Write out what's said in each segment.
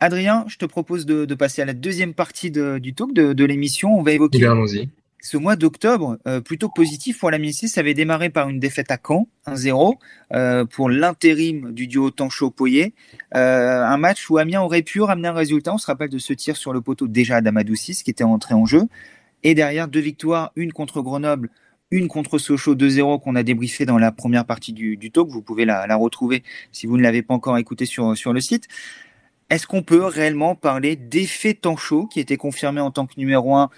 Adrien, je te propose de, passer à la deuxième partie du talk de, l'émission. On va évoquer ce mois d'octobre euh, plutôt positif pour la. Ça avait démarré par une défaite à Caen, 1-0, euh, pour l'intérim du duo Tancho-Poyer. Euh, un match où Amiens aurait pu ramener un résultat. On se rappelle de ce tir sur le poteau déjà d'Amadou 6 qui était entré en jeu. Et derrière, deux victoires, une contre Grenoble, une contre Sochaux 2-0 qu'on a débriefé dans la première partie du, talk. Vous pouvez la, retrouver si vous ne l'avez pas encore écouté sur, sur le site. Est-ce qu'on peut réellement parler d'effet Tancho qui était confirmé en tant que numéro 1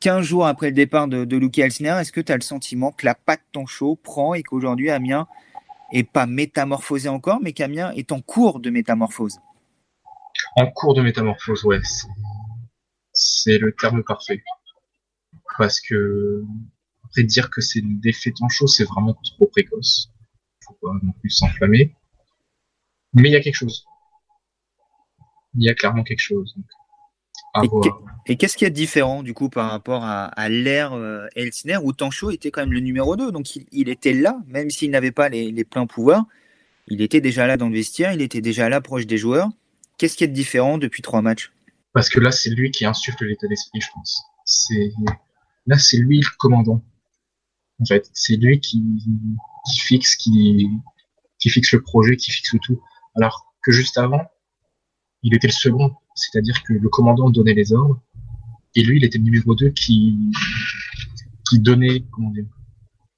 15 jours après le départ de, Elsner Est-ce que tu as le sentiment que la patte Tancho prend et qu'aujourd'hui Amiens est pas métamorphosé encore, mais qu'Amiens est en cours de métamorphose? En cours de métamorphose, ouais. C'est le terme parfait. Parce que, après dire que c'est l'effet Tancho, c'est vraiment trop précoce. Faut pas non plus s'enflammer. Mais il y a quelque chose il y a clairement quelque chose. et, qu'est-ce qui est différent du coup par rapport à, l'ère euh, Elsner où Tancho était quand même le numéro 2 Donc il, était là, même s'il n'avait pas les, pleins pouvoirs. Il était déjà là dans le vestiaire, il était déjà là proche des joueurs. Qu'est-ce qui est différent depuis trois matchs? Parce que là, c'est lui qui insuffle l'état d'esprit, je pense. C'est là, c'est lui le commandant. En fait, c'est lui qui, fixe, qui, qui fixe le projet, qui fixe tout. Alors que juste avant, il était le second, c'est-à-dire que le commandant donnait les ordres, et lui, il était le numéro 2 qui, qui donnait, comment dire,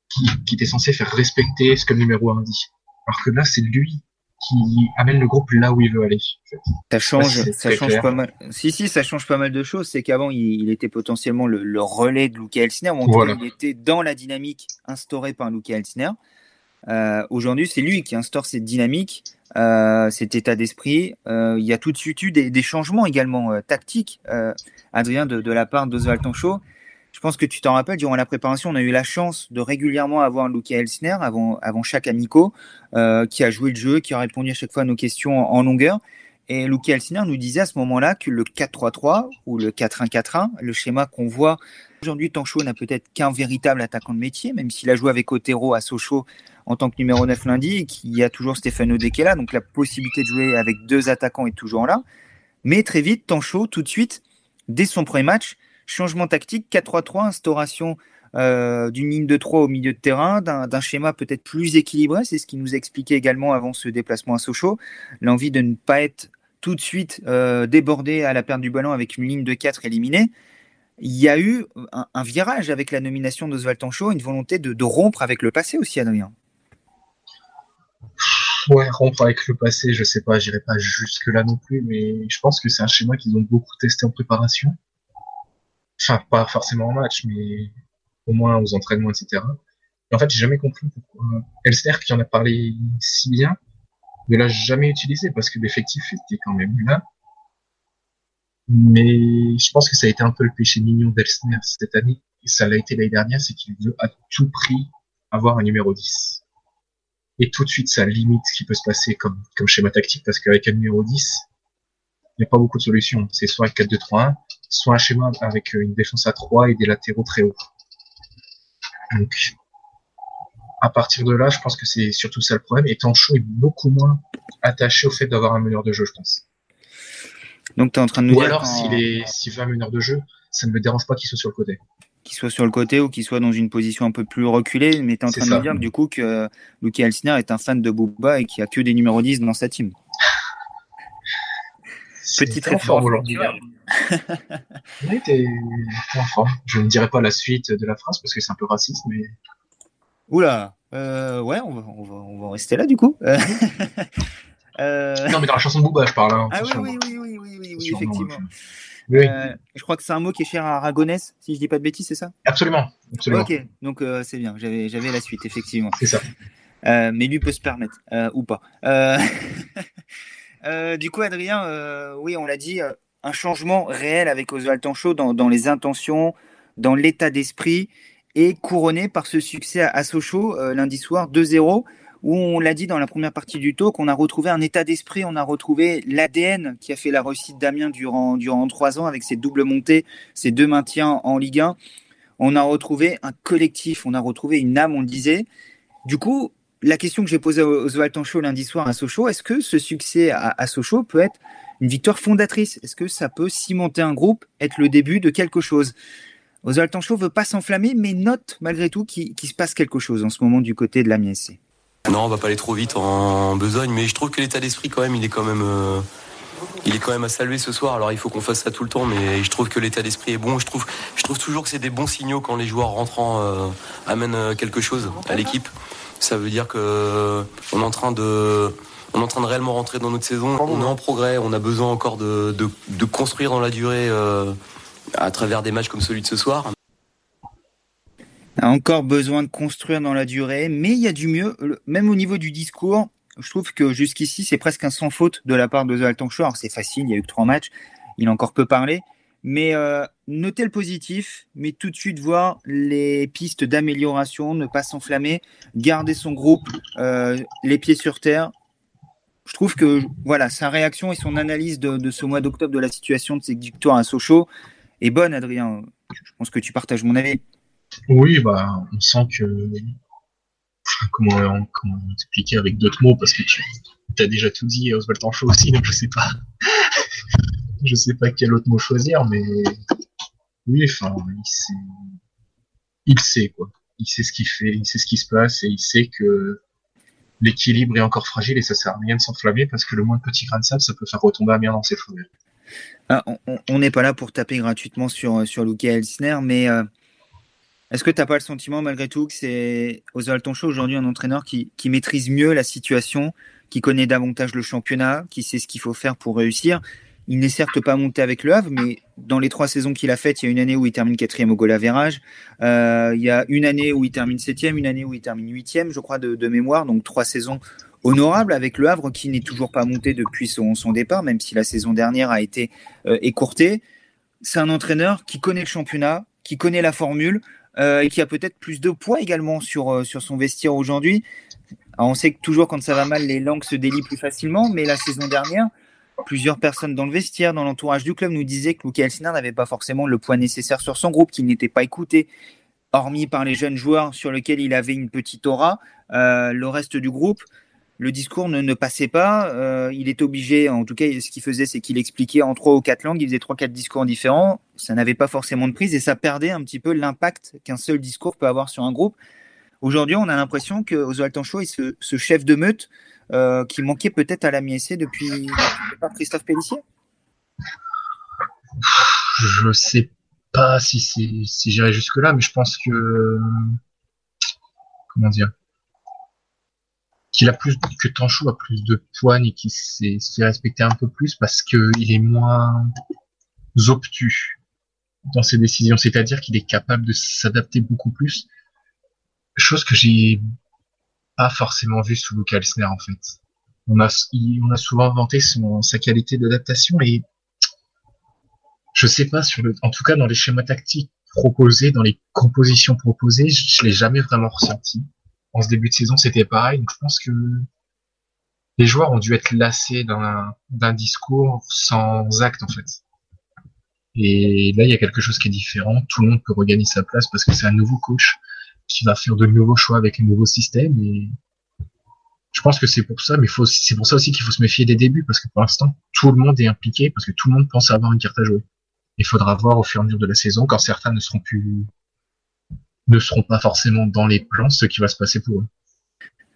qui, qui, était censé faire respecter ce que le numéro 1 dit. Alors que là, c'est lui qui amène le groupe là où il veut aller. Ça change, ça change pas mal. Si, si, ça change pas mal de choses. C'est qu'avant, il, était potentiellement le, relais de Luca Elsner. Il était dans la dynamique instaurée par Luca Elsner. Euh, Aujourd'hui, c'est lui qui instaure cette dynamique euh, cet état d'esprit. Euh, il y a tout de suite eu des, changements également tactiques, Adrien, de, la part d'Oswald Tancho. Je pense que tu t'en rappelles, durant la préparation, on a eu la chance de régulièrement avoir Luca Elsner avant, avant chaque amico, qui a joué le jeu, qui a répondu à chaque fois à nos questions en, longueur. Et Luca Elsner nous disait à ce moment-là que le 4-3-3 ou le 4-1-4-1, le schéma qu'on voit aujourd'hui, Tancho n'a peut-être qu'un véritable attaquant de métier, même s'il a joué avec Otero à Sochaux en tant que numéro 9 lundi et qu'il y a toujours est là. Donc la possibilité de jouer avec deux attaquants est toujours là. Mais très vite, Tancho, tout de suite, dès son premier match, changement tactique, 4-3-3, instauration euh, d'une ligne de 3 au milieu de terrain, d'un schéma peut-être plus équilibré. C'est ce qui nous expliquait également avant ce déplacement à Sochaux. L'envie de ne pas être tout de suite euh, débordé à la perte du ballon avec une ligne de 4 éliminée. Il y a eu un, virage avec la nomination d'Oswald Tancho, une volonté de, de, rompre avec le passé aussi, Adrien. Ouais, rompre avec le passé, je sais pas, j'irai pas jusque là non plus, mais je pense que c'est un schéma qu'ils ont beaucoup testé en préparation. Enfin, pas forcément en match, mais au moins aux entraînements, etc. Et en fait, j'ai jamais compris pourquoi Elster, qui en a parlé si bien, ne l'a jamais utilisé parce que l'effectif était quand même là. Mais je pense que ça a été un peu le péché mignon d'Elsner cette année, et ça l'a été l'année dernière, c'est qu'il veut à tout prix avoir un numéro 10 et tout de suite ça limite ce qui peut se passer comme, comme schéma tactique parce qu'avec un numéro 10, il n'y a pas beaucoup de solutions. C'est soit un 4-2-3-1, soit un schéma avec une défense à 3 et des latéraux très hauts. Donc, à partir de là, je pense que c'est surtout ça le problème. Et Tancho est beaucoup moins attaché au fait d'avoir un meneur de jeu, je pense. Donc, tu es en train de nous Ou dire. alors, s'il est, s'il veut un meneur de jeu, ça ne me dérange pas qu'il soit sur le côté qu'il soit sur le côté ou qu'il soit dans une position un peu plus reculée, mais tu es en train de me dire du coup que Lucky Alciner est un fan de Booba et qu'il n'y a que des numéros 10 dans sa team. Petite réforme aujourd'hui. oui, t'es en Je ne dirais pas la suite de la phrase parce que c'est un peu raciste, mais. Oula, euh, ouais, on va, on, va, on va rester là du coup. Euh, non, mais dans la chanson de Booba, je parle. Hein, ah oui, oui, oui, oui, oui, oui, oui effectivement. Euh, je crois que c'est un mot qui est cher à Aragonès, si je dis pas de bêtises, c'est ça? Absolument. absolument. Ok, donc euh, c'est bien, j'avais, j'avais la suite, effectivement. C'est ça. Euh, mais lui peut se permettre, ou pas. du coup, Adrien, oui, on l'a dit, un changement réel avec Oswald Tancho dans, dans les intentions, dans l'état d'esprit, et couronné par ce succès à Sochaux lundi soir 2-0 où on l'a dit dans la première partie du talk, on a retrouvé un état d'esprit, on a retrouvé l'ADN qui a fait la réussite d'Amiens durant, durant trois ans avec ses doubles montées, ses deux maintiens en Ligue 1. On a retrouvé un collectif, on a retrouvé une âme, on le disait. Du coup, la question que j'ai posée Oswald Tancho lundi soir à Sochaux, est-ce que ce succès à, Sochaux peut être une victoire fondatrice? Est-ce que ça peut cimenter un groupe, être le début de quelque chose? Oswald Tanchot veut pas s'enflammer, mais note malgré tout qu'il se passe quelque chose en ce moment du côté de la MSC. Non, on va pas aller trop vite en besogne, mais je trouve que l'état d'esprit quand même, il est quand même, euh, il est quand même à saluer ce soir. Alors il faut qu'on fasse ça tout le temps, mais je trouve que l'état d'esprit est bon. Je trouve, je trouve toujours que c'est des bons signaux quand les joueurs rentrant euh, amènent euh, quelque chose à l'équipe. Ça veut dire que on est en train de on est en train de réellement rentrer dans notre saison. On est en progrès, on a besoin encore de, de, construire dans la durée à travers des matchs comme celui de ce soir. A encore besoin de construire dans la durée, mais il y a du mieux, même au niveau du discours. Je trouve que jusqu'ici, c'est presque un sans faute de la part de The Alors c'est facile, il y a eu que trois matchs, il a encore peu parlé. Mais euh, notez le positif, mais tout de suite voir les pistes d'amélioration, ne pas s'enflammer, garder son groupe, euh, les pieds sur terre. Je trouve que voilà, sa réaction et son analyse de, ce mois d'octobre de la situation de ces victoires à Sochaux, est bonne, Adrien. Je pense que tu partages mon avis. Oui, bah, on sent que. comment, comment expliquer avec d'autres mots Parce que tu as déjà tout dit, Oswald Tanchot aussi, donc je sais pas. Je sais pas quel autre mot choisir, mais. Oui, enfin, il sait, il sait, quoi. Il sait ce qu'il fait, il sait ce qui se passe et il sait que l'équilibre est encore fragile et ça sert à rien de s'enflammer parce que le moins de grains de sable, ça peut faire retomber à bien dans ses fouilles. Ah, on n'est pas là pour taper gratuitement sur, sur Luca Elsner, mais euh, est-ce que tu n'as pas le sentiment, malgré tout, que c'est Oswald Tonchot aujourd'hui un entraîneur qui, maîtrise mieux la situation, qui connaît davantage le championnat, qui sait ce qu'il faut faire pour réussir? Il n'est certes pas monté avec le Havre, mais dans les trois saisons qu'il a faites, il y a une année où il termine quatrième au goal average, euh, il y a une année où il termine septième, une année où il termine huitième, je crois, de, mémoire, donc trois saisons honorable avec le Havre qui n'est toujours pas monté depuis son, départ, même si la saison dernière a été euh, écourtée. C'est un entraîneur qui connaît le championnat, qui connaît la formule euh, et qui a peut-être plus de poids également sur, sur son vestiaire aujourd'hui. on sait que toujours quand ça va mal, les langues se délient plus facilement, mais la saison dernière, plusieurs personnes dans le vestiaire, dans l'entourage du club, nous disaient que Luca Elsner n'avait pas forcément le poids nécessaire sur son groupe, qu'il n'était pas écouté, hormis par les jeunes joueurs sur lesquels il avait une petite aura. le reste du groupe, le discours ne, passait pas. Euh, il était obligé, en tout cas, ce qu'il faisait, c'est qu'il expliquait en trois ou quatre langues, il faisait trois, quatre discours différents. Ça n'avait pas forcément de prise et ça perdait un petit peu l'impact qu'un seul discours peut avoir sur un groupe. Aujourd'hui, on a l'impression que Oswald Tanchot est ce, chef de meute euh, qui manquait peut-être à la MISC depuis, Christophe Pellissier? Je sais pas si, si j'irai jusque-là, mais je pense que. Comment dire qu'il a plus que Tanchou a plus de poigne et qu'il s'est fait respecter un peu plus parce qu'il est moins obtus dans ses décisions, c'est-à-dire qu'il est capable de s'adapter beaucoup plus, chose que j'ai pas forcément vu sous Luca Elsner en fait. On a, on a souvent vanté son, sa qualité d'adaptation et je sais pas sur le, en tout cas dans les schémas tactiques proposés, dans les compositions proposées, je l'ai jamais vraiment ressenti en ce début de saison, c'était pareil. Donc je pense que les joueurs ont dû être lassés d'un discours sans acte en fait. Et là, il y a quelque chose qui est différent. Tout le monde peut regagner sa place parce que c'est un nouveau coach qui va faire de nouveaux choix avec un nouveau système. Et je pense que c'est pour ça, mais c'est pour ça aussi qu'il faut se méfier des débuts parce que pour l'instant, tout le monde est impliqué parce que tout le monde pense avoir une carte à jouer. Il faudra voir au fur et à mesure de la saison quand certains ne seront plus ne seront pas forcément dans les plans ce qui va se passer pour eux.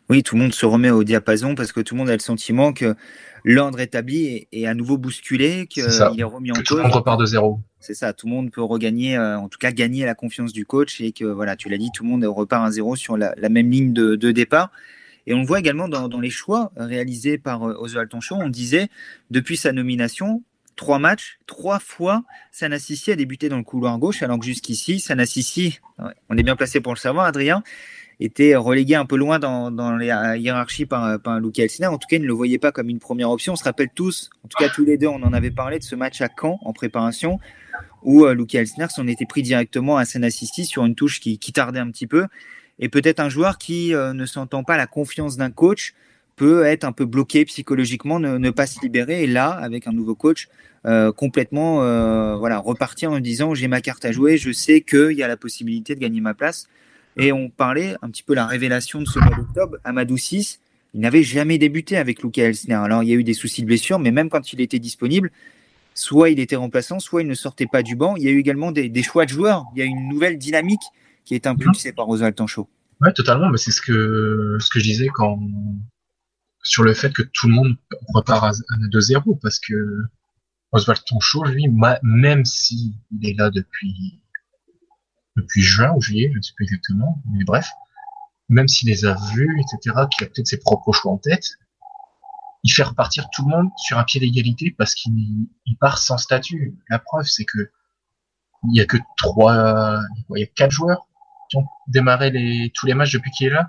Oui, tout le monde se remet au diapason parce que tout le monde a le sentiment que l'ordre établi est, à nouveau bousculé, qu'il est, remis en cause. Tout le monde repart de zéro. C'est ça, tout le monde peut regagner, euh, en tout cas gagner la confiance du coach et que, voilà, tu l'as dit, tout le monde repart à zéro sur la, même ligne de, départ. Et on le voit également dans, les choix réalisés par euh, Oswald Tonchon. On disait, depuis sa nomination, trois matchs, trois fois, Sanassissi a débuté dans le couloir gauche, alors que jusqu'ici, Sanassissi, on est bien placé pour le savoir, Adrien, était relégué un peu loin dans, la hiérarchie par, par Luca. En tout cas, il ne le voyait pas comme une première option. On se rappelle tous, en tout cas tous les deux, on en avait parlé de ce match à Caen en préparation, où euh, Luca Elsner s'en était pris directement à Sanassissi sur une touche qui, tardait un petit peu. Et peut-être un joueur qui euh, ne sentant pas la confiance d'un coach peut être un peu bloqué psychologiquement, ne, pas se libérer. Et là, avec un nouveau coach, euh, complètement euh, voilà, repartir en disant j'ai ma carte à jouer, je sais qu'il y a la possibilité de gagner ma place. Et on parlait un petit peu la révélation de ce mois d'octobre, Amadou 6, il n'avait jamais débuté avec Luca Elsner. Alors il y a eu des soucis de blessure, mais même quand il était disponible, soit il était remplaçant, soit il ne sortait pas du banc. Il y a eu également des, choix de joueurs. Il y a une nouvelle dynamique qui est impulsée par Oswald Tanchot. Ouais, totalement. Mais c'est ce que ce que je disais quand sur le fait que tout le monde repart à, 2-0 parce que Oswald Tanchot, lui, même s'il est là depuis depuis juin ou juillet, je ne sais plus exactement, mais bref, même s'il les a vus, etc., qu'il a peut-être ses propres choix en tête, il fait repartir tout le monde sur un pied d'égalité parce qu'il part sans statut. La preuve, c'est que il y a que trois, il y a quatre joueurs qui ont démarré tous les matchs depuis qu'il est là.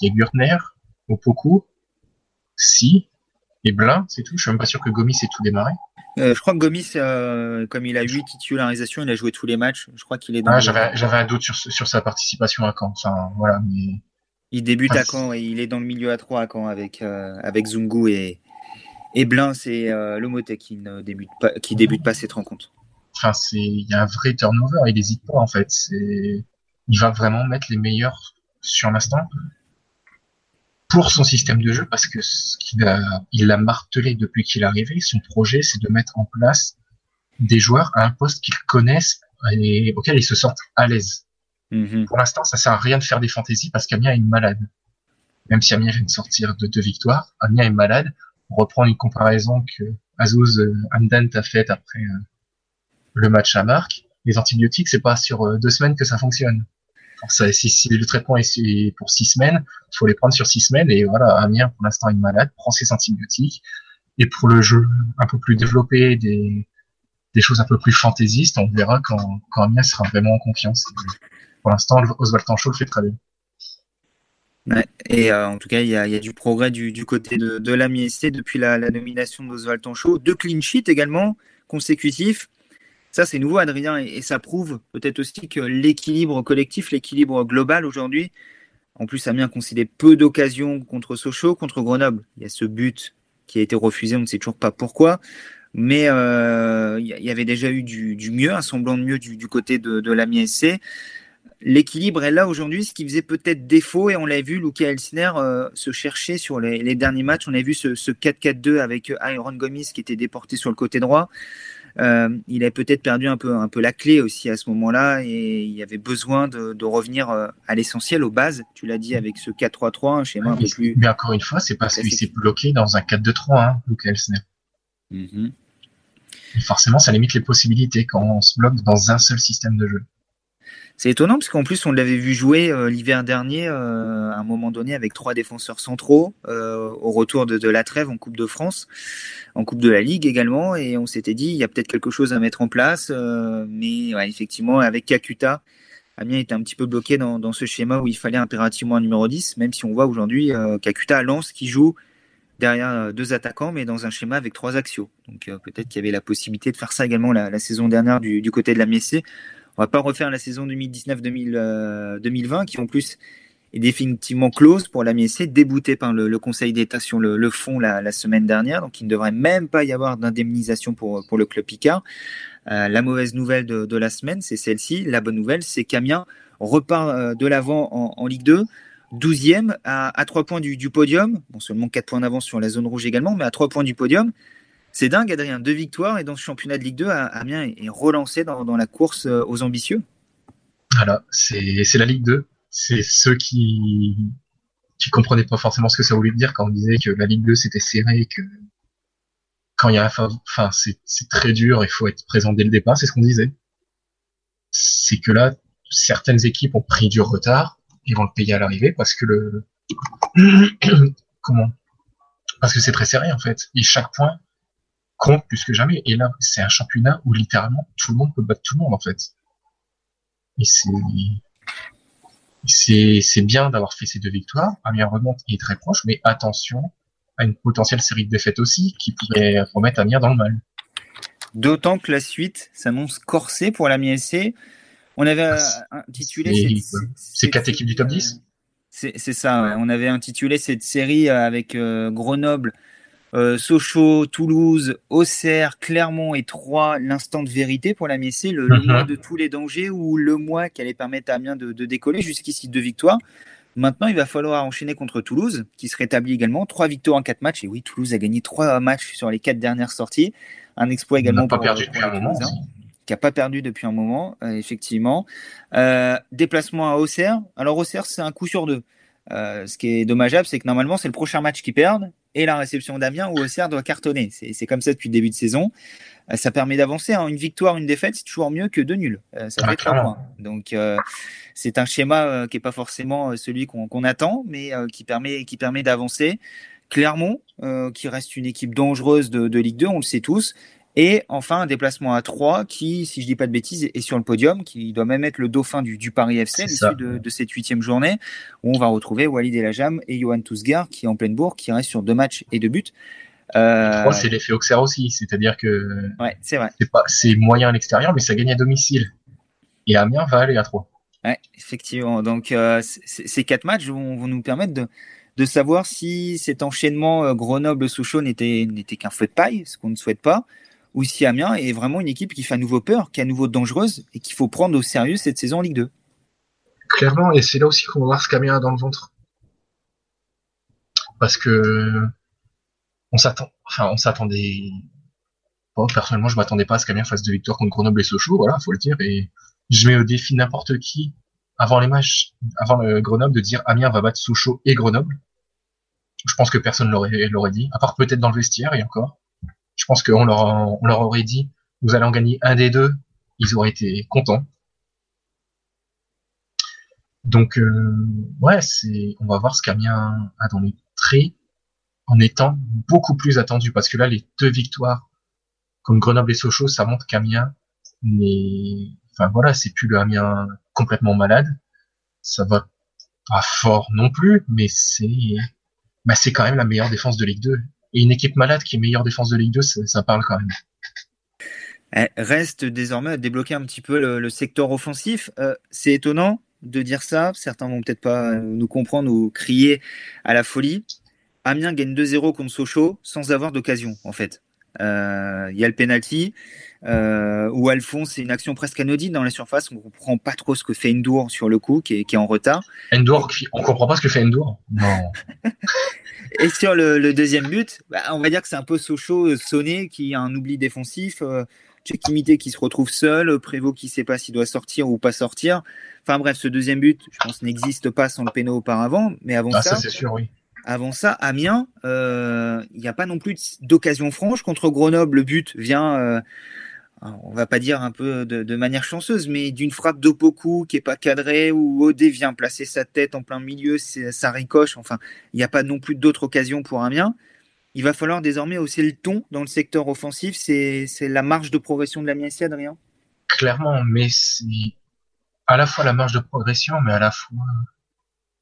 Il y a Gürtner, Opoku, Si, et Blin, c'est tout. Je suis même pas sûr que Gomis ait tout démarré. Euh, je crois que Gomis, euh, comme il a huit titularisations, il a joué tous les matchs. Je crois qu'il est. Dans ah, j'avais, un doute sur, sur sa participation à Caen. Enfin, voilà, mais il débute à Caen et il est dans le milieu à 3 à Caen avec, euh, avec Zungu et, et Blin, c'est euh, qui ne débute pas, qui débute pas cette rencontre. Enfin, c'est, il y a un vrai turnover, il n'hésite pas en fait. C'est, il va vraiment mettre les meilleurs sur l'instant pour son système de jeu parce que ce qu'il a, il l'a martelé depuis qu'il est arrivé. Son projet, c'est de mettre en place des joueurs à un poste qu'ils connaissent et auquel ils se sentent à l'aise. Mhm. Pour l'instant, ça sert à rien de faire des fantaisies parce qu'Amia est une malade. Même si Amia vient de sortir de deux victoires, Amia est malade. On reprend une comparaison que Azouz euh, a faite après euh, le match à Marc. Les antibiotiques, c'est pas sur euh, deux semaines que ça fonctionne. Ça, si, le traitement est pour six semaines, il faut les prendre sur six semaines. Et voilà, Amia, pour l'instant, est malade, prend ses antibiotiques. Et pour le jeu un peu plus développé, des, choses un peu plus fantaisistes, on verra quand, quand Amia sera vraiment en confiance pour l'instant, Oswald Tanchot le fait très bien. et euh, en tout cas, il y, a, du progrès du, côté de, de la depuis la, nomination d'Oswald Tanchot. Deux clean sheets également consécutifs. Ça, c'est nouveau, Adrien, et, ça prouve peut-être aussi que l'équilibre collectif, l'équilibre global aujourd'hui, en plus, Amiens a concédé peu d'occasions contre Sochaux, contre Grenoble. Il y a ce but qui a été refusé, on ne sait toujours pas pourquoi. Mais euh, il y avait déjà eu du, mieux, un semblant de mieux du, côté de, de l'Amiens SC l'équilibre est là aujourd'hui, ce qui faisait peut-être défaut, et on l'a vu, Luca Elsner euh, se chercher sur les, derniers matchs. On a vu ce, 4-4-2 avec Iron Gomis qui était déporté sur le côté droit. Euh, il a peut-être perdu un peu, un peu la clé aussi à ce moment-là, et il y avait besoin de, revenir à l'essentiel, aux bases. Tu l'as dit avec ce 4-3-3, un schéma un peu plus. Mais encore une fois, c'est parce qu'il s'est bloqué dans un 4-2-3, hein, Elsner. Mm-hmm. Forcément, ça limite les possibilités quand on se bloque dans un seul système de jeu. C'est étonnant parce qu'en plus on l'avait vu jouer euh, l'hiver dernier euh, à un moment donné avec trois défenseurs centraux euh, au retour de, la trêve en Coupe de France, en Coupe de la Ligue également, et on s'était dit il y a peut-être quelque chose à mettre en place, mais effectivement avec Kakuta, Amiens était un petit peu bloqué dans, ce schéma où il fallait impérativement un numéro 10, même si on voit aujourd'hui Kakuta Lance qui joue derrière deux attaquants, mais dans un schéma avec trois axiaux. Donc peut-être qu'il y avait la possibilité de faire ça également la, saison dernière du, du côté de la Messée. On va pas refaire la saison 2019-2020 euh, qui en plus est définitivement close pour la MSC, déboutée par le, Conseil d'État sur le, fond la, semaine dernière. Donc il ne devrait même pas y avoir d'indemnisation pour, le club Picard. Euh, la mauvaise nouvelle de, la semaine, c'est celle-ci. La bonne nouvelle, c'est qu'Amiens repart euh, de l'avant en, Ligue 2. 12e à, à 3 points du, du podium, bon, seulement 4 points d'avance sur la zone rouge également, mais à 3 points du podium. C'est dingue, Adrien. Deux victoires et dans ce championnat de Ligue 2, Amiens est relancé dans, la course euh, aux ambitieux. Voilà, c'est la Ligue 2. C'est ceux qui qui comprenaient pas forcément ce que ça voulait dire quand on disait que la Ligue 2 c'était serré, que quand il y a un enfin c'est très dur, il faut être présent dès le départ, c'est ce qu'on disait. C'est que là, certaines équipes ont pris du retard et vont le payer à l'arrivée parce que le comment? Parce que c'est très serré en fait. Et chaque point compte plus que jamais. Et là, c'est un championnat où littéralement tout le monde peut battre tout le monde en fait. Et c'est c'est bien d'avoir fait ces deux victoires. Amiens remonte est très proche, mais attention à une potentielle série de défaites aussi qui pourrait remettre Amiens dans le mal. D'autant que la suite s'annonce corsée pour l'Amiens SC. On avait ah, intitulé ces quatre équipes du top 10 C'est ça, on avait intitulé cette série avec euh, Grenoble, euh, Sochaux, Toulouse, Auxerre, Clermont et Troyes, l'instant de vérité pour la Messée, le, mhm. mois de tous les dangers ou le mois qui allait permettre à Amiens de, décoller. Jusqu'ici, deux victoires. Maintenant, il va falloir enchaîner contre Toulouse, qui se rétablit également. Trois victoires en quatre matchs. Et oui, Toulouse a gagné trois matchs sur les quatre dernières sorties. Un exploit également pour, pas perdu depuis un moment. qui n'a pas perdu depuis un moment, effectivement. Euh, déplacement à Auxerre. Alors Auxerre, c'est un coup sur deux. Euh, ce qui est dommageable, c'est que normalement, c'est le prochain match qui perdent et la réception d'Amiens où Auxerre doit cartonner. C'est comme ça depuis le début de saison. Euh, ça permet d'avancer. Hein. Une victoire, une défaite, c'est toujours mieux que deux nuls. Euh, ça fait trois points. Donc, c'est un schéma qui n'est pas forcément celui qu'on attend, mais qui permet, qui permet d'avancer. Clermont, qui reste une équipe dangereuse de, de Ligue 2, on le sait tous, et enfin, un déplacement à 3 qui, si je dis pas de bêtises, est sur le podium, qui doit même être le dauphin du, du Paris FC à de, de, cette huitième journée, où on va retrouver Walid Elajam et Johan Tousgar, qui est en pleine bourre, qui reste sur deux matchs et deux buts. Euh... c'est l'effet Auxerre aussi, c'est-à-dire que ouais, c'est vrai. C'est moyen à l'extérieur, mais ça gagne à domicile. Et Amiens va aller à 3. Ouais, effectivement. Donc, euh, ces quatre matchs vont, vont nous permettre de, de savoir si cet enchaînement euh, Grenoble-Sochaux n'était qu'un feu de paille, ce qu'on ne souhaite pas, ou si Amiens est vraiment une équipe qui fait à nouveau peur, qui est à nouveau dangereuse et qu'il faut prendre au sérieux cette saison en Ligue 2. Clairement, et c'est là aussi qu'on va voir ce qu'Amiens a dans le ventre. Parce que on s'attend, enfin, on s'attendait. personnellement, je m'attendais pas à ce qu'Amiens fasse deux victoires contre Grenoble et Sochaux, voilà, faut le dire. Et je mets au défi n'importe qui avant les matchs, avant le Grenoble, de dire Amiens va battre Sochaux et Grenoble. Je pense que personne l'aurait, l'aurait dit, à part peut-être dans le vestiaire et encore je pense qu'on leur, on leur aurait dit, vous allez en gagner un des deux, ils auraient été contents. Donc, euh, ouais, c'est, on va voir ce qu'Amiens a dans les traits en étant beaucoup plus attendu, parce que là, les deux victoires, comme Grenoble et Sochaux, ça montre qu'Amiens n'est, enfin voilà, c'est plus le Amiens complètement malade. Ça va pas fort non plus, mais c'est, bah, c'est quand même la meilleure défense de Ligue 2 et une équipe malade qui est meilleure défense de Ligue 2, ça, parle quand même. Eh, reste désormais à débloquer un petit peu le, secteur offensif. Euh, c'est étonnant de dire ça. Certains vont peut-être pas nous comprendre ou crier à la folie. Amiens gagne 2-0 contre Sochaux sans avoir d'occasion, en fait. Euh, il y a le penalty euh, où Alphonse c'est une action presque anodine dans la surface. On comprend pas trop ce que fait Endur sur le coup, qui est, en retard. Endur, on comprend pas ce que fait Endur. Non. Et sur le, deuxième but, bah, on va dire que c'est un peu Sochaux euh, sonné qui a un oubli défensif. Euh, Chekimité qui se retrouve seul, Prévost qui sait pas s'il doit sortir ou pas sortir. Enfin bref, ce deuxième but, je pense, n'existe pas sans le péno auparavant. Mais avant ah, ça, c'est sûr, oui. Avant ça, Amiens, euh, il n'y a pas non plus d'occasion franche contre Grenoble. Le but vient euh, on va pas dire un peu de, manière chanceuse, mais d'une frappe d'Opoku qui est pas cadrée, où Odé vient placer sa tête en plein milieu, ça ricoche. Enfin, il n'y a pas non plus d'autres occasions pour Amiens. Il va falloir désormais hausser le ton dans le secteur offensif. C'est la marge de progression de l'Amiens ici, Adrien? Clairement, mais c'est à la fois la marge de progression, mais à la fois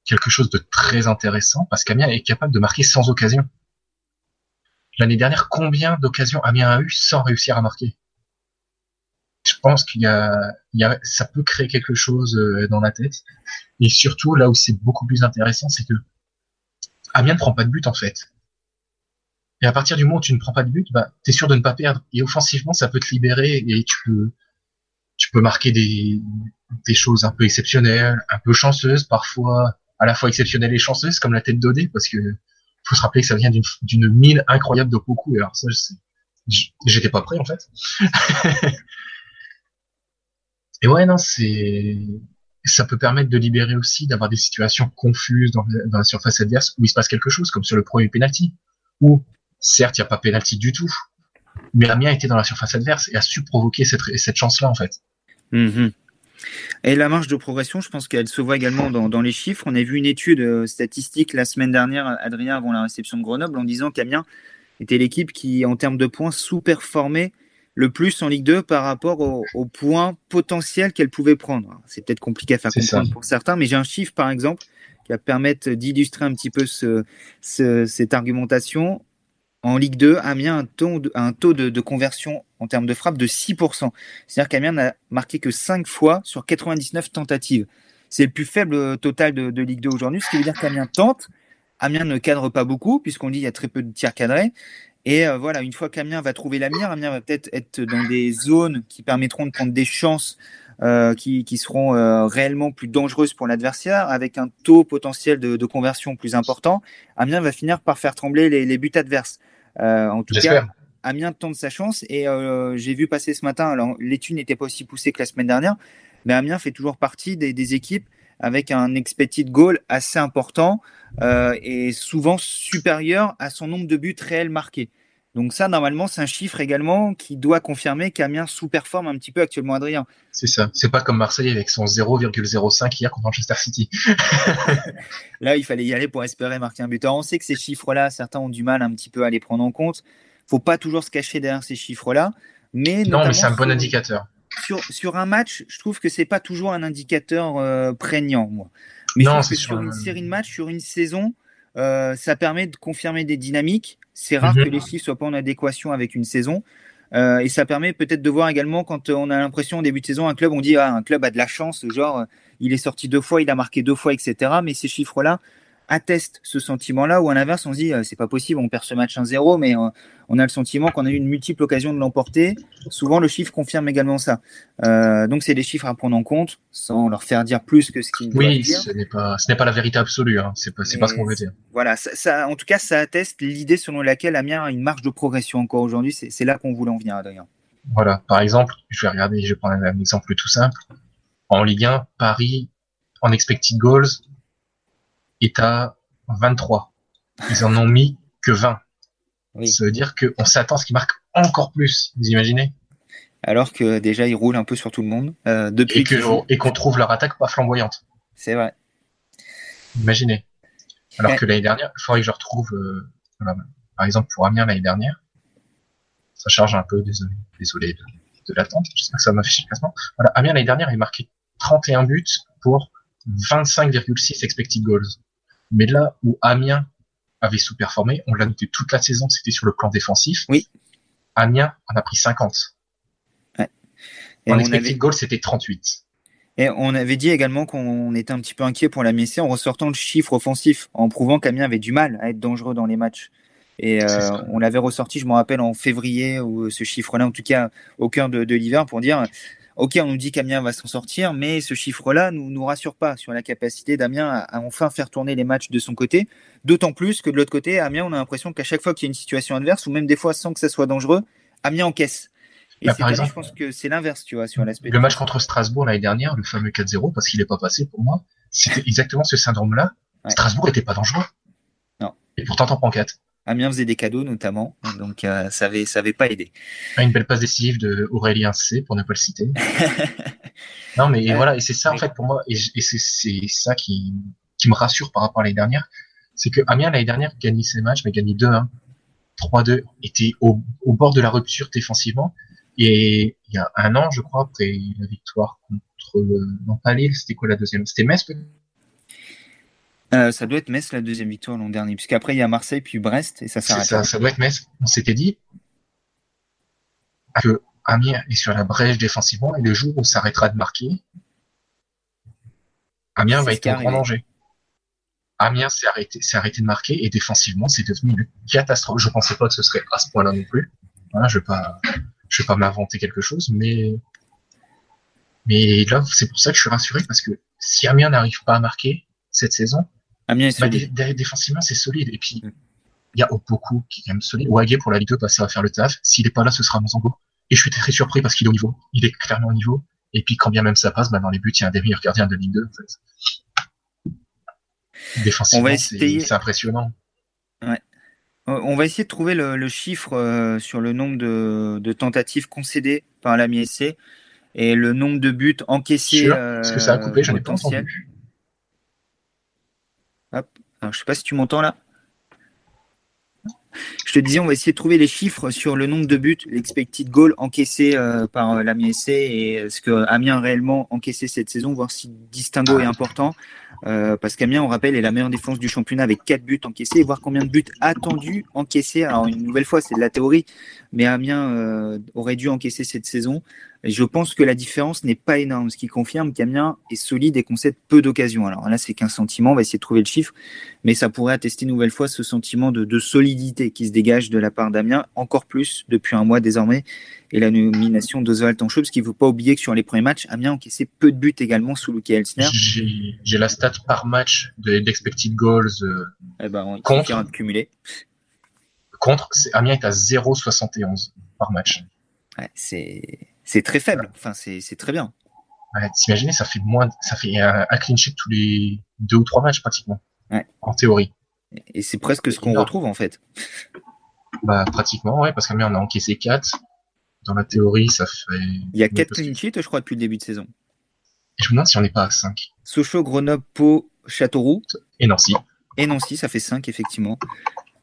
quelque chose de très intéressant, parce qu'Amiens est capable de marquer sans occasion. L'année dernière, combien d'occasions Amiens a eu sans réussir à marquer? Je pense qu'il y a, il y a, ça peut créer quelque chose euh, dans la tête. Et surtout, là où c'est beaucoup plus intéressant, c'est que Amiens ne prend pas de but en fait. Et à partir du moment où tu ne prends pas de but, bah, t'es sûr de ne pas perdre. Et offensivement, ça peut te libérer et tu peux, tu peux marquer des, des choses un peu exceptionnelles, un peu chanceuses, parfois à la fois exceptionnelles et chanceuses, comme la tête d'Odé, parce que faut se rappeler que ça vient d'une, d'une mine incroyable de beaucoup. Et alors ça, j'étais pas prêt en fait. Et ouais, non, c'est ça peut permettre de libérer aussi, d'avoir des situations confuses dans, la surface adverse où il se passe quelque chose, comme sur le premier penalty, où certes il n'y a pas penalty du tout, mais Amiens était dans la surface adverse et a su provoquer cette, cette chance-là en fait. Mm-hmm. Et la marge de progression, je pense qu'elle se voit également dans, dans, les chiffres. On a vu une étude euh, statistique la semaine dernière, Adrien, avant la réception de Grenoble, en disant qu'Amiens était l'équipe qui, en termes de points, sous-performait le plus en Ligue 2 par rapport au, points potentiels qu'elle pouvait prendre. C'est peut-être compliqué à faire comprendre pour certains, mais j'ai un chiffre par exemple qui va permettre d'illustrer un petit peu cette argumentation. En Ligue 2, Amiens a un taux, de, un taux de, conversion en termes de frappe de 6%. C'est-à-dire qu'Amiens n'a marqué que 5 fois sur 99 tentatives. C'est le plus faible total de, de Ligue 2 aujourd'hui, ce qui veut dire qu'Amiens tente. Amiens ne cadre pas beaucoup, puisqu'on dit qu'il y a très peu de tirs cadrés. Et euh, voilà, une fois qu'Amiens va trouver la mire, Amiens va peut-être être dans des zones qui permettront de prendre des chances euh, qui, qui, seront euh, réellement plus dangereuses pour l'adversaire, avec un taux potentiel de, de, conversion plus important, Amiens va finir par faire trembler les, les buts adverses. En tout cas, Amiens tente sa chance. Et j'ai vu passer ce matin, alors l'étude n'était pas aussi poussée que la semaine dernière, mais Amiens fait toujours partie des, des équipes avec un expected goal assez important euh, et souvent supérieur à son nombre de buts réels marqués. Donc ça, normalement, c'est un chiffre également qui doit confirmer qu'Amiens sous-performe un petit peu actuellement Adrien. C'est ça. C'est pas comme Marseille avec son 0,05 hier contre Manchester City. là, il fallait y aller pour espérer marquer un but. on sait que ces chiffres-là, certains ont du mal un petit peu à les prendre en compte. Faut pas toujours se cacher derrière ces chiffres-là. Mais non, mais c'est un bon indicateur. Sur, sur, un match, je trouve que c'est pas toujours un indicateur euh, prégnant, moi. Mais non, c'est sur une série de matchs, sur une saison, euh, ça permet de confirmer des dynamiques. C'est rare mhm. que les chiffres soient pas en adéquation avec une saison. Euh, et ça permet peut-être de voir également quand on a l'impression au début de saison, un club, on dit ah, un club a de la chance, genre il est sorti deux fois, il a marqué deux fois, etc. Mais ces chiffres-là, atteste ce sentiment-là, ou à l'inverse, on se dit, euh, c'est pas possible, on perd ce match 1-0, mais euh, on a le sentiment qu'on a eu une multiple occasion de l'emporter. Souvent, le chiffre confirme également ça. Euh, donc, c'est des chiffres à prendre en compte, sans leur faire dire plus que ce qu'ils oui, dire. Oui, ce n'est pas, la vérité absolue, hein. c'est pas, pas ce qu'on veut dire. Voilà, ça, en tout cas, ça atteste l'idée selon laquelle Amiens a une marge de progression encore aujourd'hui. C'est là qu'on voulait en venir, Adrien. Voilà, par exemple, je vais regarder, je vais prendre un exemple tout simple. En Ligue 1, Paris, en expected goals, est à 23. Ils en ont mis que 20. Ça veut dire qu'on s'attend à ce qu'ils marquent encore plus, vous imaginez? Alors que déjà ils roulent un peu sur tout le monde. Euh, depuis et qu'on trouve leur attaque pas flamboyante. C'est vrai. Imaginez. Alors que l'année dernière, il faudrait que je retrouve, euh, par exemple pour Amiens l'année dernière, ça charge un peu, désolé, désolé de, l'attente, j'espère que ça m'a fait classement. Voilà, Amiens l'année dernière, il marqué 31 buts pour 25,6 expected goals. Mais là où Amiens avait sous-performé, on l'a noté toute la saison, c'était sur le plan défensif. Oui. Amiens en a pris 50. Ouais. Et en expected goal, c'était 38. Et on avait dit également qu'on était un petit peu inquiet pour la MSC en ressortant le chiffre offensif, en prouvant qu'Amiens avait du mal à être dangereux dans les matchs. Et euh, on l'avait ressorti, je me rappelle, en février, ou ce chiffre-là, en tout cas au cœur de, de l'hiver, pour dire ok, on nous dit qu'Amiens va s'en sortir, mais ce chiffre-là nous nous rassure pas sur la capacité d'Amiens à, enfin faire tourner les matchs de son côté. D'autant plus que de l'autre côté, Amiens, on a l'impression qu'à chaque fois qu'il y a une situation adverse, ou même des fois sans que ça soit dangereux, Amiens encaisse. Et bah, par exemple, je pense que c'est l'inverse, tu vois, sur l'aspect. Le match contre Strasbourg l'année dernière, le fameux 4-0, parce qu'il n'est pas passé pour moi, c'était exactement ce syndrome-là. Strasbourg n'était pas dangereux. Non. Et pourtant, t'en prends 4. Amiens faisait des cadeaux notamment, donc euh, ça avait ça avait pas aidé. Ah, une belle passe décisive de Aurélien C pour ne pas le citer. non mais voilà et c'est ça en fait pour moi et, c'est ça qui qui me rassure par rapport à l'année dernière, c'est que Amiens l'année dernière gagnait ses matchs mais gagnait 2-1, 3-2, était au, au bord de la rupture défensivement. Et il y a un an je crois après la victoire contre non pas Lille, c'était quoi la deuxième? C'était Metz peut-être? Euh, ça doit être Metz la deuxième victoire l'an dernier, puisqu'après il y a Marseille puis Brest et ça s'arrête. Ça, ça doit être Metz. On s'était dit que Amiens est sur la brèche défensivement et le jour où ça arrêtera de marquer, Amiens va être en grand danger. Amiens s'est arrêté, s'est arrêté de marquer et défensivement c'est devenu une catastrophe. Je pensais pas que ce serait à ce point-là non plus. Voilà, je vais pas, je vais pas m'inventer quelque chose, mais mais là c'est pour ça que je suis rassuré parce que si Amiens n'arrive pas à marquer cette saison, Amiens bah, défensivement, c'est solide. Et puis, mm. il y a beaucoup qui est quand même solide. Wagé, pour la Ligue 2, bah, ça va faire le taf. S'il est pas là, ce sera Monzango. Et je suis très surpris parce qu'il est au niveau. Il est clairement au niveau. Et puis, quand bien même ça passe, bah, dans les buts, il y a un des meilleurs gardiens de Ligue 2, en fait. Défensivement, c'est impressionnant. Ouais. On va essayer de trouver le, chiffre euh, sur le nombre de, tentatives concédées par la MSC et le nombre de buts encaissés. Parce que ça a coupé, j'en ai pas entendu. Je sais pas si tu m'entends là. Je te disais, on va essayer de trouver les chiffres sur le nombre de buts, l'expected goal encaissé euh, par euh, l'Amiens et ce que Amiens a réellement encaissé cette saison, voir si distingo est important. Euh, parce qu'Amiens, on rappelle, est la meilleure défense du championnat avec 4 buts encaissés et voir combien de buts attendus encaissés. Alors, une nouvelle fois, c'est de la théorie, mais Amiens aurait dû encaisser cette saison je pense que la différence n'est pas énorme, ce qui confirme qu'Amiens est solide et concède peu d'occasions. Alors là, c'est qu'un sentiment, on va essayer de trouver le chiffre, mais ça pourrait attester une nouvelle fois ce sentiment de, solidité qui se dégage de la part d'Amiens, encore plus depuis un mois désormais, et la nomination d'Oswald Tanchot, parce qu'il ne faut pas oublier que sur les premiers matchs, Amiens encaissé peu de buts également sous Luke Elsner. J'ai la stat par match d'expected goals euh, eh ben, contre. Cumulé. Contre, Amiens est à 0,71 par match. Ouais, c'est c'est très faible. Enfin, c'est très bien. Ouais, T'imagines, ça fait moins, ça fait un, clean sheet tous les deux ou trois matchs pratiquement. En théorie. Et c'est presque ce qu'on retrouve en fait. Bah pratiquement, ouais, parce qu'Amiens on a encaissé 4. Dans la théorie, ça fait. Il y a 4 clean sheets, je crois, depuis le début de saison. Et je me demande si on n'est pas à 5. Sochaux, Grenoble, Pau, Châteauroux. Et Nancy. Et Nancy, ça fait 5 effectivement.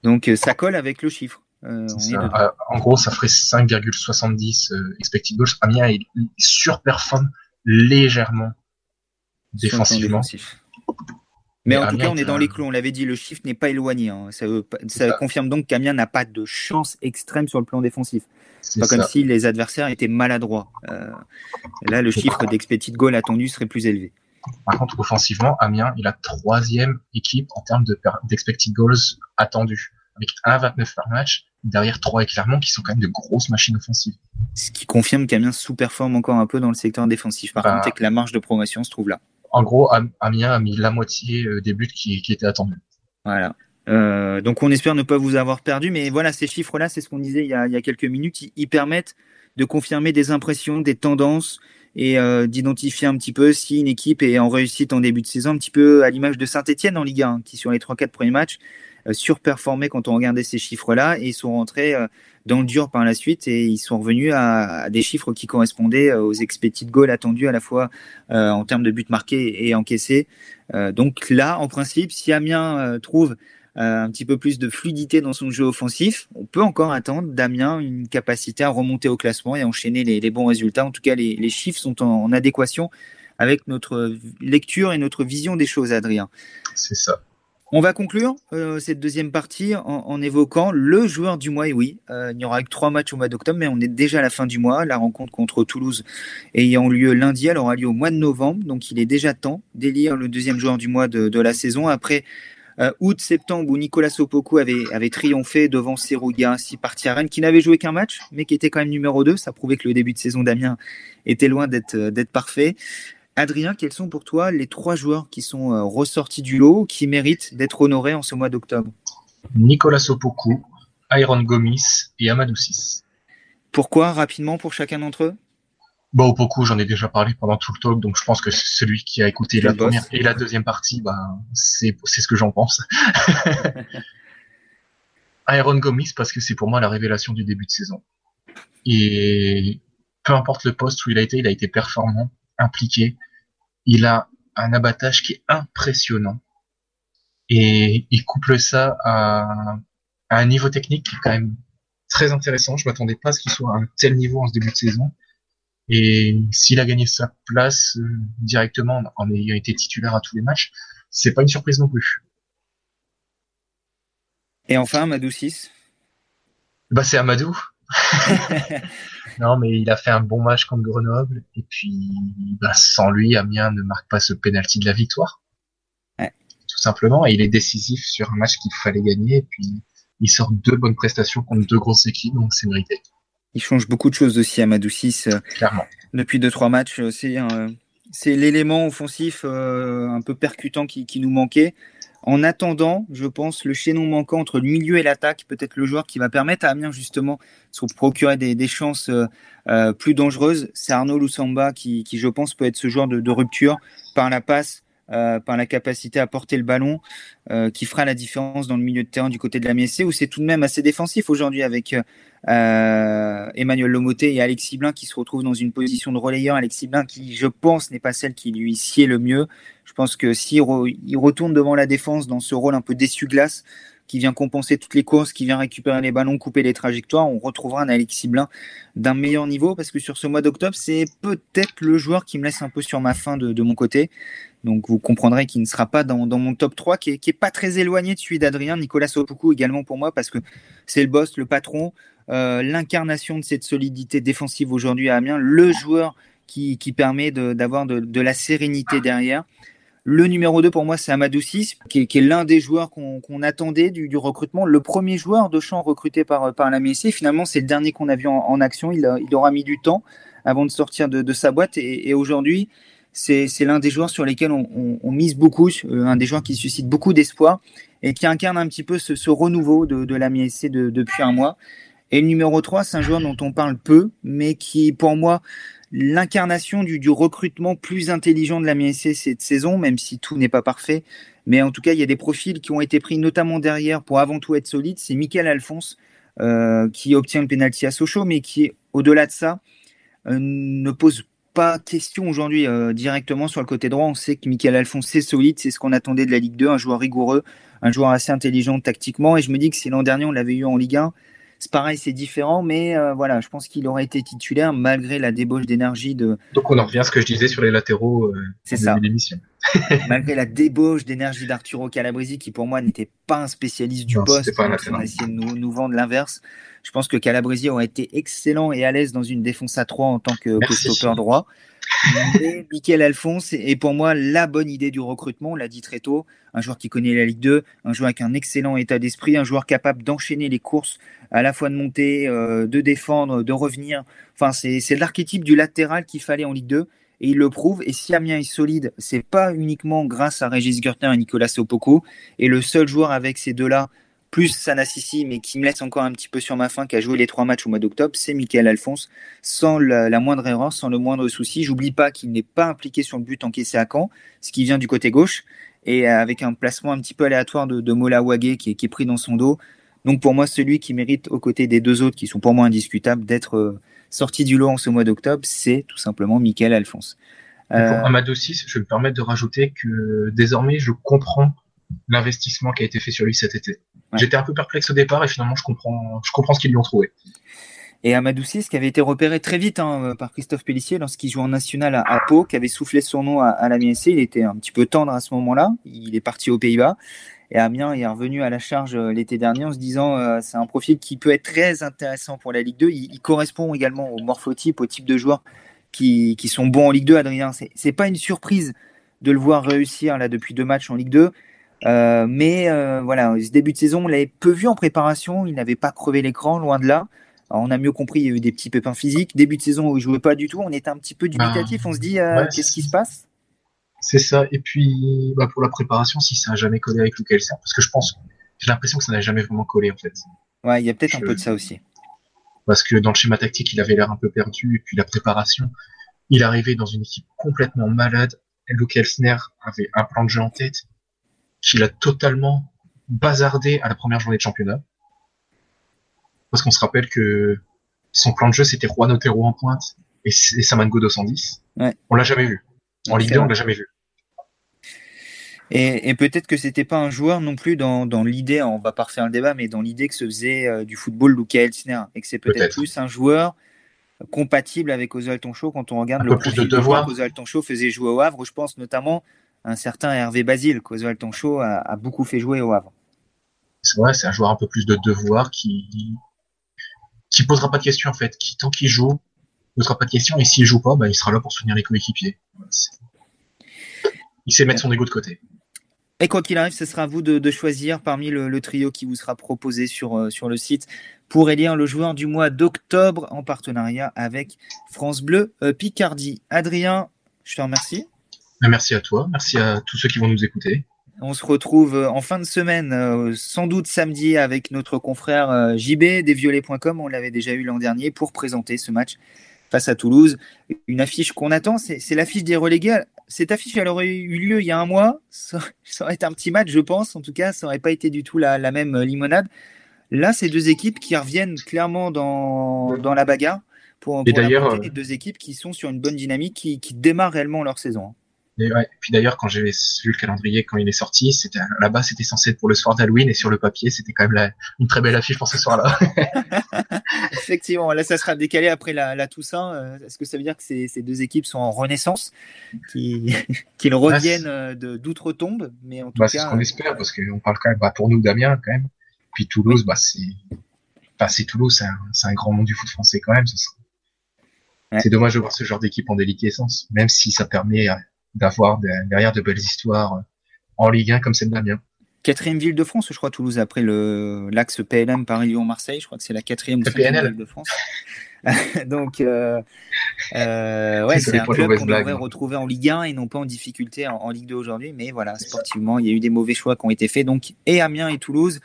Donc euh, ça colle avec le chiffre. Euh, euh, en gros, ça ferait 5,70 euh, expected goals. Amiens il surperforme légèrement défensivement. Mais, en tout cas, on est dans les clous. On l'avait dit, le chiffre n'est pas éloigné. Hein. Ça, confirme donc qu'Amiens n'a pas de chance extrême sur le plan défensif. C'est pas comme si les adversaires étaient maladroits. là, le chiffre d'expected goal attendu serait plus élevé. Par contre, offensivement, Amiens est la troisième équipe en termes d'expected goals attendus, avec 1,29 par match derrière Troyes et Clermont qui sont quand même de grosses machines offensives. Ce qui confirme qu'Amiens sous-performe encore un peu dans le secteur défensif. Par bah, contre, c'est que la marge de progression se trouve là. En gros, Amiens a mis la moitié euh, des buts qui, étaient attendus. Voilà. Euh, donc on espère ne pas vous avoir perdu, mais voilà, ces chiffres-là, c'est ce qu'on disait il y, a, quelques minutes, ils, permettent de confirmer des impressions, des tendances et euh, d'identifier un petit peu si une équipe est en réussite en début de saison, un petit peu à l'image de Saint-Etienne en Ligue 1, qui sur les 3-4 premiers matchs surperformé quand on regardait ces chiffres-là et ils sont rentrés euh, dans le dur par la suite et ils sont revenus à, des chiffres qui correspondaient euh, aux expected goals attendus à la fois en termes de buts marqués et encaissés. donc là, en principe, si Amiens trouve un petit peu plus de fluidité dans son jeu offensif, on peut encore attendre d'Amiens une capacité à remonter au classement et enchaîner les, bons résultats. En tout cas, les, chiffres sont en, adéquation avec notre lecture et notre vision des choses, Adrien. C'est ça. On va conclure euh, cette deuxième partie en, évoquant le joueur du mois. Et oui, euh, il n'y aura que trois matchs au mois d'octobre, mais on est déjà à la fin du mois. La rencontre contre Toulouse ayant lieu lundi, elle aura lieu au mois de novembre. Donc il est déjà temps d'élire le deuxième joueur du mois de, la saison. Après euh, août, septembre, où Nicolas Sopoku avait, triomphé devant Serouga, ainsi parti à Rennes, qui n'avait joué qu'un match, mais qui était quand même numéro 2. Ça prouvait que le début de saison d'Amiens était loin d'être parfait. Adrien, quels sont pour toi les trois joueurs qui sont euh, ressortis du lot, qui méritent d'être honorés en ce mois d'octobre? Nicolas Opoku, Iron Gomis et Amadou Sis. Pourquoi? Rapidement pour chacun d'entre eux? Bon, Opoku, j'en ai déjà parlé pendant tout le talk, donc je pense que celui qui a écouté la première et la deuxième partie, bah, c'est ce que j'en pense. Iron Gomis parce que c'est pour moi la révélation du début de saison. Et peu importe le poste où il a été, il a été performant, impliqué. Il a un abattage qui est impressionnant. Et il couple ça à, un niveau technique qui est quand même très intéressant. Je m'attendais pas à ce qu'il soit à un tel niveau en ce début de saison. Et s'il a gagné sa place euh, directement en ayant été titulaire à tous les matchs, c'est pas une surprise non plus. Et enfin, Amadou 6 Bah c'est Amadou. non, mais il a fait un bon match contre Grenoble. Et puis, bah, sans lui, Amiens ne marque pas ce penalty de la victoire. Tout simplement. Et il est décisif sur un match qu'il fallait gagner. Et puis, il sort deux bonnes prestations contre deux grosses équipes, donc c'est mérité. Il change beaucoup de choses aussi, Amadou 6. Euh, Clairement. Depuis deux, trois matchs, euh, c'est c'est l'élément offensif euh, un peu percutant qui, qui nous manquait. En attendant, je pense, le chaînon manquant entre le milieu et l'attaque, peut-être le joueur qui va permettre à Amiens justement de se procurer des, chances euh, euh, plus dangereuses, c'est Arnaud Loussamba qui, je pense, peut être ce joueur de, rupture par la passe, euh, par la capacité à porter le ballon, qui fera la différence dans le milieu de terrain du côté de la MSC, où c'est tout de même assez défensif aujourd'hui avec Emmanuel Lomoté et Alexis Blin qui se retrouvent dans une position de relayeur. Alexis Blin qui, je pense, n'est pas celle qui lui sied le mieux. Je pense que s'il il retourne devant la défense dans ce rôle un peu d'essuie-glace, qui vient compenser toutes les courses, qui vient récupérer les ballons, couper les trajectoires, on retrouvera un Alexis Blin d'un meilleur niveau parce que sur ce mois d'octobre, c'est peut-être le joueur qui me laisse un peu sur ma fin de, mon côté. Donc vous comprendrez qu'il ne sera pas dans, mon top 3, qui est, pas très éloigné de celui d'Adrien, Nicolas Sopoku également pour moi parce que c'est le boss, le patron. L'incarnation de cette solidité défensive aujourd'hui à Amiens, le joueur qui, permet d'avoir de, la sérénité derrière. Le numéro 2 pour moi, c'est Amadou 6, qui est, l'un des joueurs qu'on attendait du, recrutement. Le premier joueur de champ recruté par, par la MSC. Finalement, c'est le dernier qu'on a vu en, action. Il, aura mis du temps avant de sortir de, sa boîte. Et, aujourd'hui, c'est l'un des joueurs sur lesquels on, mise beaucoup, euh, un des joueurs qui suscite beaucoup d'espoir et qui incarne un petit peu ce, renouveau de, de la MSC depuis un mois. Et le numéro 3, c'est un joueur dont on parle peu, mais qui, pour moi, l'incarnation du, recrutement plus intelligent de la MSC cette saison, même si tout n'est pas parfait. Mais en tout cas, il y a des profils qui ont été pris notamment derrière pour avant tout être solides. C'est Michael Alphonse euh, qui obtient le penalty à Sochaux, mais qui, au-delà de ça, euh, ne pose pas question aujourd'hui euh, directement sur le côté droit. On sait que Michael Alphonse, c'est solide, c'est ce qu'on attendait de la Ligue 2, un joueur rigoureux, un joueur assez intelligent tactiquement. Et je me dis que si l'an dernier on l'avait eu en Ligue 1, c'est pareil, c'est différent, mais euh, voilà, je pense qu'il aurait été titulaire malgré la débauche d'énergie de. Donc on en revient à ce que je disais sur les latéraux euh, c'est ça. l'émission. Malgré la débauche d'énergie d'Arturo Calabresi, qui pour moi n'était pas un spécialiste du poste, on a essayé de nous, nous vendre l'inverse. Je pense que Calabresi aurait été excellent et à l'aise dans une défense à 3 en tant que, que stopper droit. Mais Michael Alphonse est pour moi la bonne idée du recrutement, on l'a dit très tôt. Un joueur qui connaît la Ligue 2, un joueur avec un excellent état d'esprit, un joueur capable d'enchaîner les courses, à la fois de monter, euh, de défendre, de revenir. Enfin, c'est l'archétype du latéral qu'il fallait en Ligue 2 et il le prouve. Et si Amiens est solide, c'est pas uniquement grâce à Régis Gertin et Nicolas Sopoko. Et le seul joueur avec ces deux-là plus Sanassisi, mais qui me laisse encore un petit peu sur ma faim, qui a joué les trois matchs au mois d'octobre, c'est Michael Alphonse, sans la, moindre erreur, sans le moindre souci. J'oublie pas qu'il n'est pas impliqué sur le but encaissé à Caen, ce qui vient du côté gauche, et avec un placement un petit peu aléatoire de, Mola Wagé qui, est pris dans son dos. Donc pour moi, celui qui mérite aux côtés des deux autres, qui sont pour moi indiscutables, d'être euh, sorti du lot en ce mois d'octobre, c'est tout simplement Michael Alphonse. Pour euh, Amadou 6, je vais me permettre de rajouter que désormais, je comprends l'investissement qui a été fait sur lui cet été. J'étais un peu perplexe au départ et finalement je comprends, je comprends ce qu'ils lui ont trouvé. Et Amadou Sis, qui avait été repéré très vite hein, par Christophe Pellissier lorsqu'il jouait en national à, Pau, qui avait soufflé son nom à, à la MSC. Il était un petit peu tendre à ce moment-là. Il est parti aux Pays-Bas. Et Amiens est revenu à la charge euh, l'été dernier en se disant euh, c'est un profil qui peut être très intéressant pour la Ligue 2. Il, correspond également au morphotype, au type de joueurs qui, qui sont bons en Ligue 2. Adrien, c'est pas une surprise de le voir réussir là depuis deux matchs en Ligue 2. Euh, mais euh, voilà, ce début de saison, on l'avait peu vu en préparation. Il n'avait pas crevé l'écran, loin de là. on a mieux compris, il y a eu des petits pépins physiques. Début de saison où il jouait pas du tout, on était un petit peu dubitatif. on se dit, qu'est-ce qui se passe? C'est ça. Et puis, bah, pour la préparation, si ça a jamais collé avec Luke Elser, parce que je pense, j'ai l'impression que ça n'a jamais vraiment collé en fait. Ouais, il y a peut-être un peu de ça aussi. Parce que dans le schéma tactique, il avait l'air un peu perdu. Et puis la préparation, il arrivait dans une équipe complètement malade. Luke Elsner avait un plan de jeu en tête qu'il a totalement bazardé à la première journée de championnat. Parce qu'on se rappelle que son plan de jeu, c'était Juan Otero en pointe et, Samango 210. Ouais. On l'a jamais vu. En Ligue 2, on l'a jamais vu. Et, peut-être que c'était pas un joueur non plus dans, l'idée, on va pas refaire le débat, mais dans l'idée que se faisait euh, du football Luca Elsner et que c'est peut-être plus un joueur compatible avec Oswald Tonchot quand on regarde le profil de qu'Oswald Tonchot faisait jouer au Havre. Je pense notamment un certain Hervé Basile, qu'Oswald Tonchot a, a, beaucoup fait jouer au Havre. C'est vrai, c'est un joueur un peu plus de devoir qui qui posera pas de questions en fait, qui tant qu'il joue, posera pas de questions et s'il joue pas, bah, il sera là pour soutenir les coéquipiers. Il sait mettre son ego de côté. Et quoi qu'il arrive, ce sera à vous de, choisir parmi le, trio qui vous sera proposé sur, euh, sur le site pour élire le joueur du mois d'octobre en partenariat avec France Bleu euh, Picardie. Adrien, je te remercie. Merci à toi, merci à tous ceux qui vont nous écouter. On se retrouve euh, en fin de semaine, sans doute samedi, avec notre confrère JB desviolets.com. On l'avait déjà eu l'an dernier pour présenter ce match face à Toulouse. Une affiche qu'on attend, c'est l'affiche des relégués. Cette affiche, elle aurait eu lieu il y a un mois. Ça, aurait été un petit match, je pense. En tout cas, ça n'aurait pas été du tout la, même limonade. Là, c'est deux équipes qui reviennent clairement dans, dans la bagarre. Pour, pour d'ailleurs, deux équipes qui sont sur une bonne dynamique, qui, qui démarrent réellement leur saison. Et Puis d'ailleurs, quand j'ai vu le calendrier quand il est sorti, c'était là-bas, c'était censé être pour le soir d'Halloween et sur le papier, c'était quand même une très belle affiche pour ce soir-là. Effectivement, là, ça sera décalé après la, Toussaint. Euh, est-ce que ça veut dire que ces, deux équipes sont en renaissance, qu'ils reviennent d'outre-tombe Mais en tout bah, c'est ce qu'on espère parce qu'on parle quand même, bah, pour nous, Damien, quand même. Puis Toulouse, bah, c'est Toulouse, c'est un, grand nom du foot français quand même. C'est dommage de voir ce genre d'équipe en déliquescence, même si ça permet d'avoir derrière de belles histoires en Ligue 1 comme celle d'Amiens. Quatrième ville de France, je crois, Toulouse, après l'axe PLM Paris-Lyon-Marseille. Je crois que c'est la quatrième ville de France. Donc, euh, euh, ouais, c'est un club qu'on devrait retrouver en Ligue 1 et non pas en difficulté en, Ligue 2 aujourd'hui. Mais voilà, sportivement, il y a eu des mauvais choix qui ont été faits. Donc, et Amiens et Toulouse,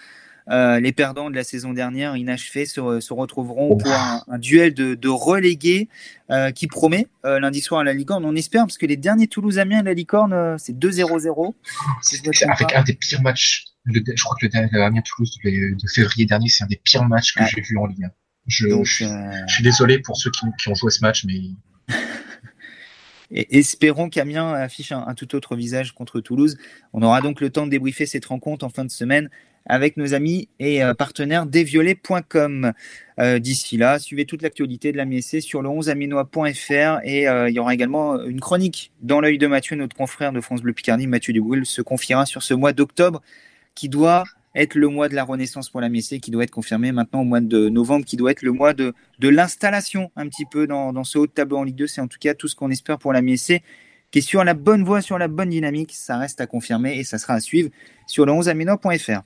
euh, les perdants de la saison dernière, inachevés, se, se retrouveront pour un, duel de, de relégués qui promet lundi soir à la Licorne. On espère, parce que les derniers Toulouse-Amiens à la Licorne, c'est 2-0-0. C'est avec un des pires matchs. je crois que le dernier Amiens-Toulouse de, février dernier, c'est un des pires matchs que j'ai vu en Ligue 1. Je, euh, je, suis désolé pour ceux qui, qui, ont joué ce match, mais. Et espérons qu'Amiens affiche un, tout autre visage contre Toulouse. On aura donc le temps de débriefer cette rencontre en fin de semaine avec nos amis et euh, partenaires desviolets.com. Euh, D'ici là, suivez toute l'actualité de la MSC sur le 11aminois.fr et euh, il y aura également une chronique dans l'œil de Mathieu, notre confrère de France Bleu Picardie, Mathieu Dugoul, se confiera sur ce mois d'octobre qui doit être le mois de la renaissance pour la Messée, qui doit être confirmé maintenant au mois de novembre, qui doit être le mois de, l'installation un petit peu dans, ce haut de tableau en Ligue 2. C'est en tout cas tout ce qu'on espère pour la Messée, qui est sur la bonne voie, sur la bonne dynamique. Ça reste à confirmer et ça sera à suivre sur le 11aminois.fr.